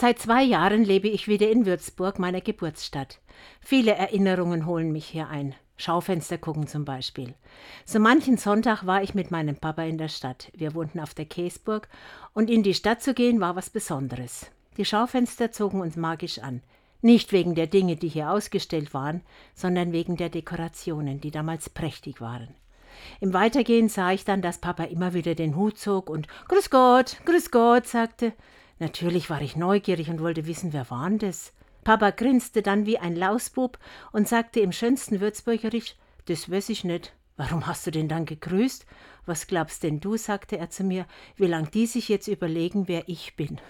Seit zwei Jahren lebe ich wieder in Würzburg, meiner Geburtsstadt. Viele Erinnerungen holen mich hier ein. Schaufenster gucken zum Beispiel. So manchen Sonntag war ich mit meinem Papa in der Stadt. Wir wohnten auf der Käsburg und in die Stadt zu gehen war was Besonderes. Die Schaufenster zogen uns magisch an. Nicht wegen der Dinge, die hier ausgestellt waren, sondern wegen der Dekorationen, die damals prächtig waren. Im Weitergehen sah ich dann, dass Papa immer wieder den Hut zog und Grüß Gott, Grüß Gott sagte. Natürlich war ich neugierig und wollte wissen, wer war denn das? Papa grinste dann wie ein Lausbub und sagte im schönsten Würzburgerisch, das weiß ich nicht. Warum hast du denn dann gegrüßt? Was glaubst denn du, sagte er zu mir, wie lang die sich jetzt überlegen, wer ich bin.